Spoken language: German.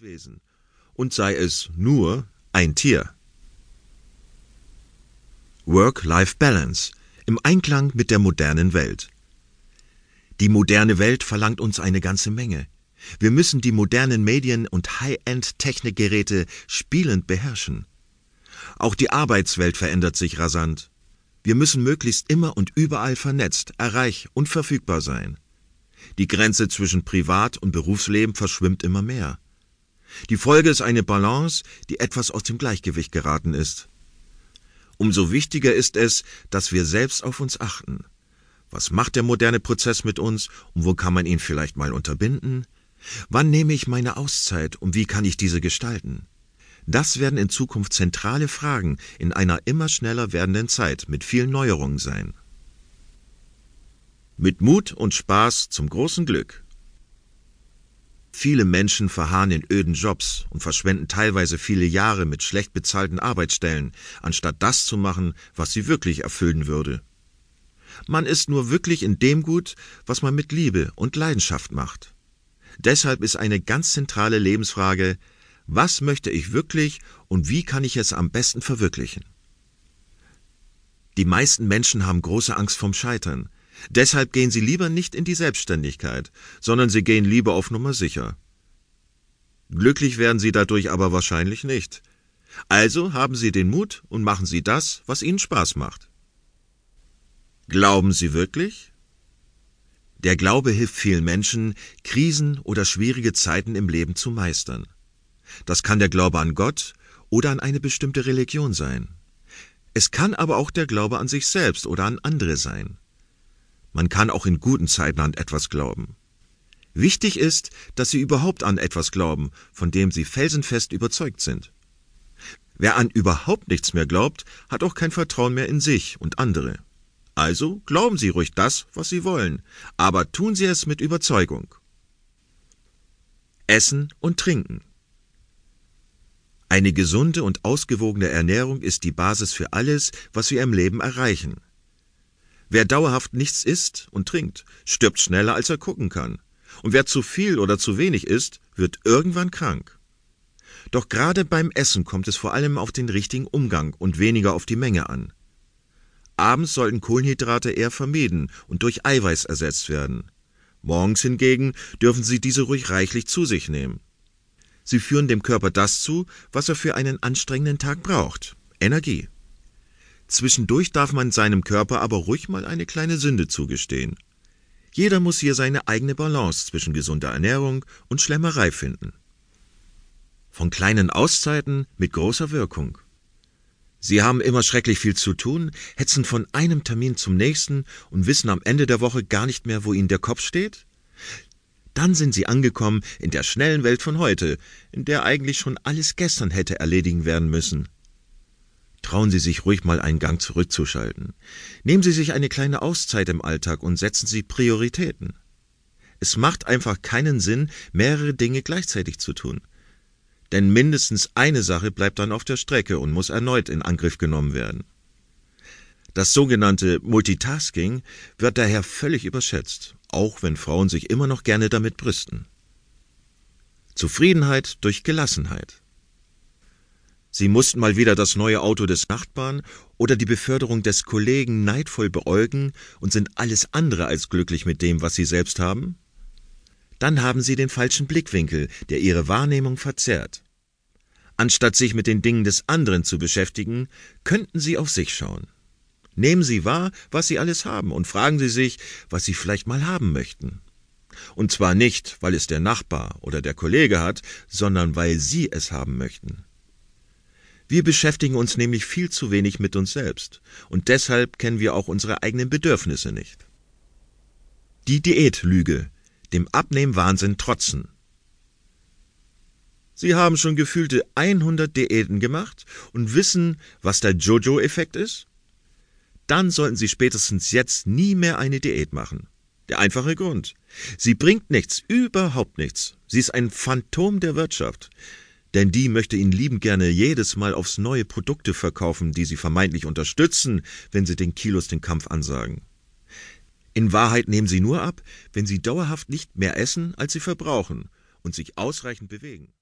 Wesen und sei es nur ein Tier. Work-Life-Balance im Einklang mit der modernen Welt. Die moderne Welt verlangt uns eine ganze Menge. Wir müssen die modernen Medien und High-End-Technikgeräte spielend beherrschen. Auch die Arbeitswelt verändert sich rasant. Wir müssen möglichst immer und überall vernetzt, erreich und verfügbar sein. Die Grenze zwischen Privat- und Berufsleben verschwimmt immer mehr. Die Folge ist eine Balance, die etwas aus dem Gleichgewicht geraten ist. Umso wichtiger ist es, dass wir selbst auf uns achten. Was macht der moderne Prozess mit uns und wo kann man ihn vielleicht mal unterbinden? Wann nehme ich meine Auszeit und wie kann ich diese gestalten? Das werden in Zukunft zentrale Fragen in einer immer schneller werdenden Zeit mit vielen Neuerungen sein. Mit Mut und Spaß zum großen Glück. Viele Menschen verharren in öden Jobs und verschwenden teilweise viele Jahre mit schlecht bezahlten Arbeitsstellen, anstatt das zu machen, was sie wirklich erfüllen würde. Man ist nur wirklich in dem gut, was man mit Liebe und Leidenschaft macht. Deshalb ist eine ganz zentrale Lebensfrage, was möchte ich wirklich und wie kann ich es am besten verwirklichen? Die meisten Menschen haben große Angst vom Scheitern. Deshalb gehen sie lieber nicht in die Selbstständigkeit, sondern sie gehen lieber auf Nummer sicher. Glücklich werden sie dadurch aber wahrscheinlich nicht. Also haben Sie den Mut und machen Sie das, was Ihnen Spaß macht. Glauben Sie wirklich? Der Glaube hilft vielen Menschen, Krisen oder schwierige Zeiten im Leben zu meistern. Das kann der Glaube an Gott oder an eine bestimmte Religion sein. Es kann aber auch der Glaube an sich selbst oder an andere sein. Man kann auch in guten Zeiten an etwas glauben. Wichtig ist, dass Sie überhaupt an etwas glauben, von dem Sie felsenfest überzeugt sind. Wer an überhaupt nichts mehr glaubt, hat auch kein Vertrauen mehr in sich und andere. Also glauben Sie ruhig das, was Sie wollen, aber tun Sie es mit Überzeugung. Essen und Trinken. Eine gesunde und ausgewogene Ernährung ist die Basis für alles, was wir im Leben erreichen. Wer dauerhaft nichts isst und trinkt, stirbt schneller, als er gucken kann. Und wer zu viel oder zu wenig isst, wird irgendwann krank. Doch gerade beim Essen kommt es vor allem auf den richtigen Umgang und weniger auf die Menge an. Abends sollten Kohlenhydrate eher vermieden und durch Eiweiß ersetzt werden. Morgens hingegen dürfen Sie diese ruhig reichlich zu sich nehmen. Sie führen dem Körper das zu, was er für einen anstrengenden Tag braucht Energie. Zwischendurch darf man seinem Körper aber ruhig mal eine kleine Sünde zugestehen. Jeder muss hier seine eigene Balance zwischen gesunder Ernährung und Schlemmerei finden. Von kleinen Auszeiten mit großer Wirkung. Sie haben immer schrecklich viel zu tun, hetzen von einem Termin zum nächsten und wissen am Ende der Woche gar nicht mehr, wo Ihnen der Kopf steht? Dann sind Sie angekommen in der schnellen Welt von heute, in der eigentlich schon alles gestern hätte erledigen werden müssen. Trauen Sie sich ruhig mal einen Gang zurückzuschalten. Nehmen Sie sich eine kleine Auszeit im Alltag und setzen Sie Prioritäten. Es macht einfach keinen Sinn, mehrere Dinge gleichzeitig zu tun denn mindestens eine Sache bleibt dann auf der Strecke und muss erneut in Angriff genommen werden. Das sogenannte Multitasking wird daher völlig überschätzt, auch wenn Frauen sich immer noch gerne damit brüsten. Zufriedenheit durch Gelassenheit. Sie mussten mal wieder das neue Auto des Nachbarn oder die Beförderung des Kollegen neidvoll beäugen und sind alles andere als glücklich mit dem, was sie selbst haben? dann haben Sie den falschen Blickwinkel, der Ihre Wahrnehmung verzerrt. Anstatt sich mit den Dingen des anderen zu beschäftigen, könnten Sie auf sich schauen. Nehmen Sie wahr, was Sie alles haben, und fragen Sie sich, was Sie vielleicht mal haben möchten. Und zwar nicht, weil es der Nachbar oder der Kollege hat, sondern weil Sie es haben möchten. Wir beschäftigen uns nämlich viel zu wenig mit uns selbst, und deshalb kennen wir auch unsere eigenen Bedürfnisse nicht. Die Diätlüge, dem Abnehmwahnsinn trotzen. Sie haben schon gefühlte 100 Diäten gemacht und wissen, was der Jojo-Effekt ist? Dann sollten Sie spätestens jetzt nie mehr eine Diät machen. Der einfache Grund. Sie bringt nichts, überhaupt nichts. Sie ist ein Phantom der Wirtschaft. Denn die möchte Ihnen lieben gerne jedes Mal aufs neue Produkte verkaufen, die Sie vermeintlich unterstützen, wenn Sie den Kilos den Kampf ansagen. In Wahrheit nehmen sie nur ab, wenn sie dauerhaft nicht mehr essen, als sie verbrauchen und sich ausreichend bewegen.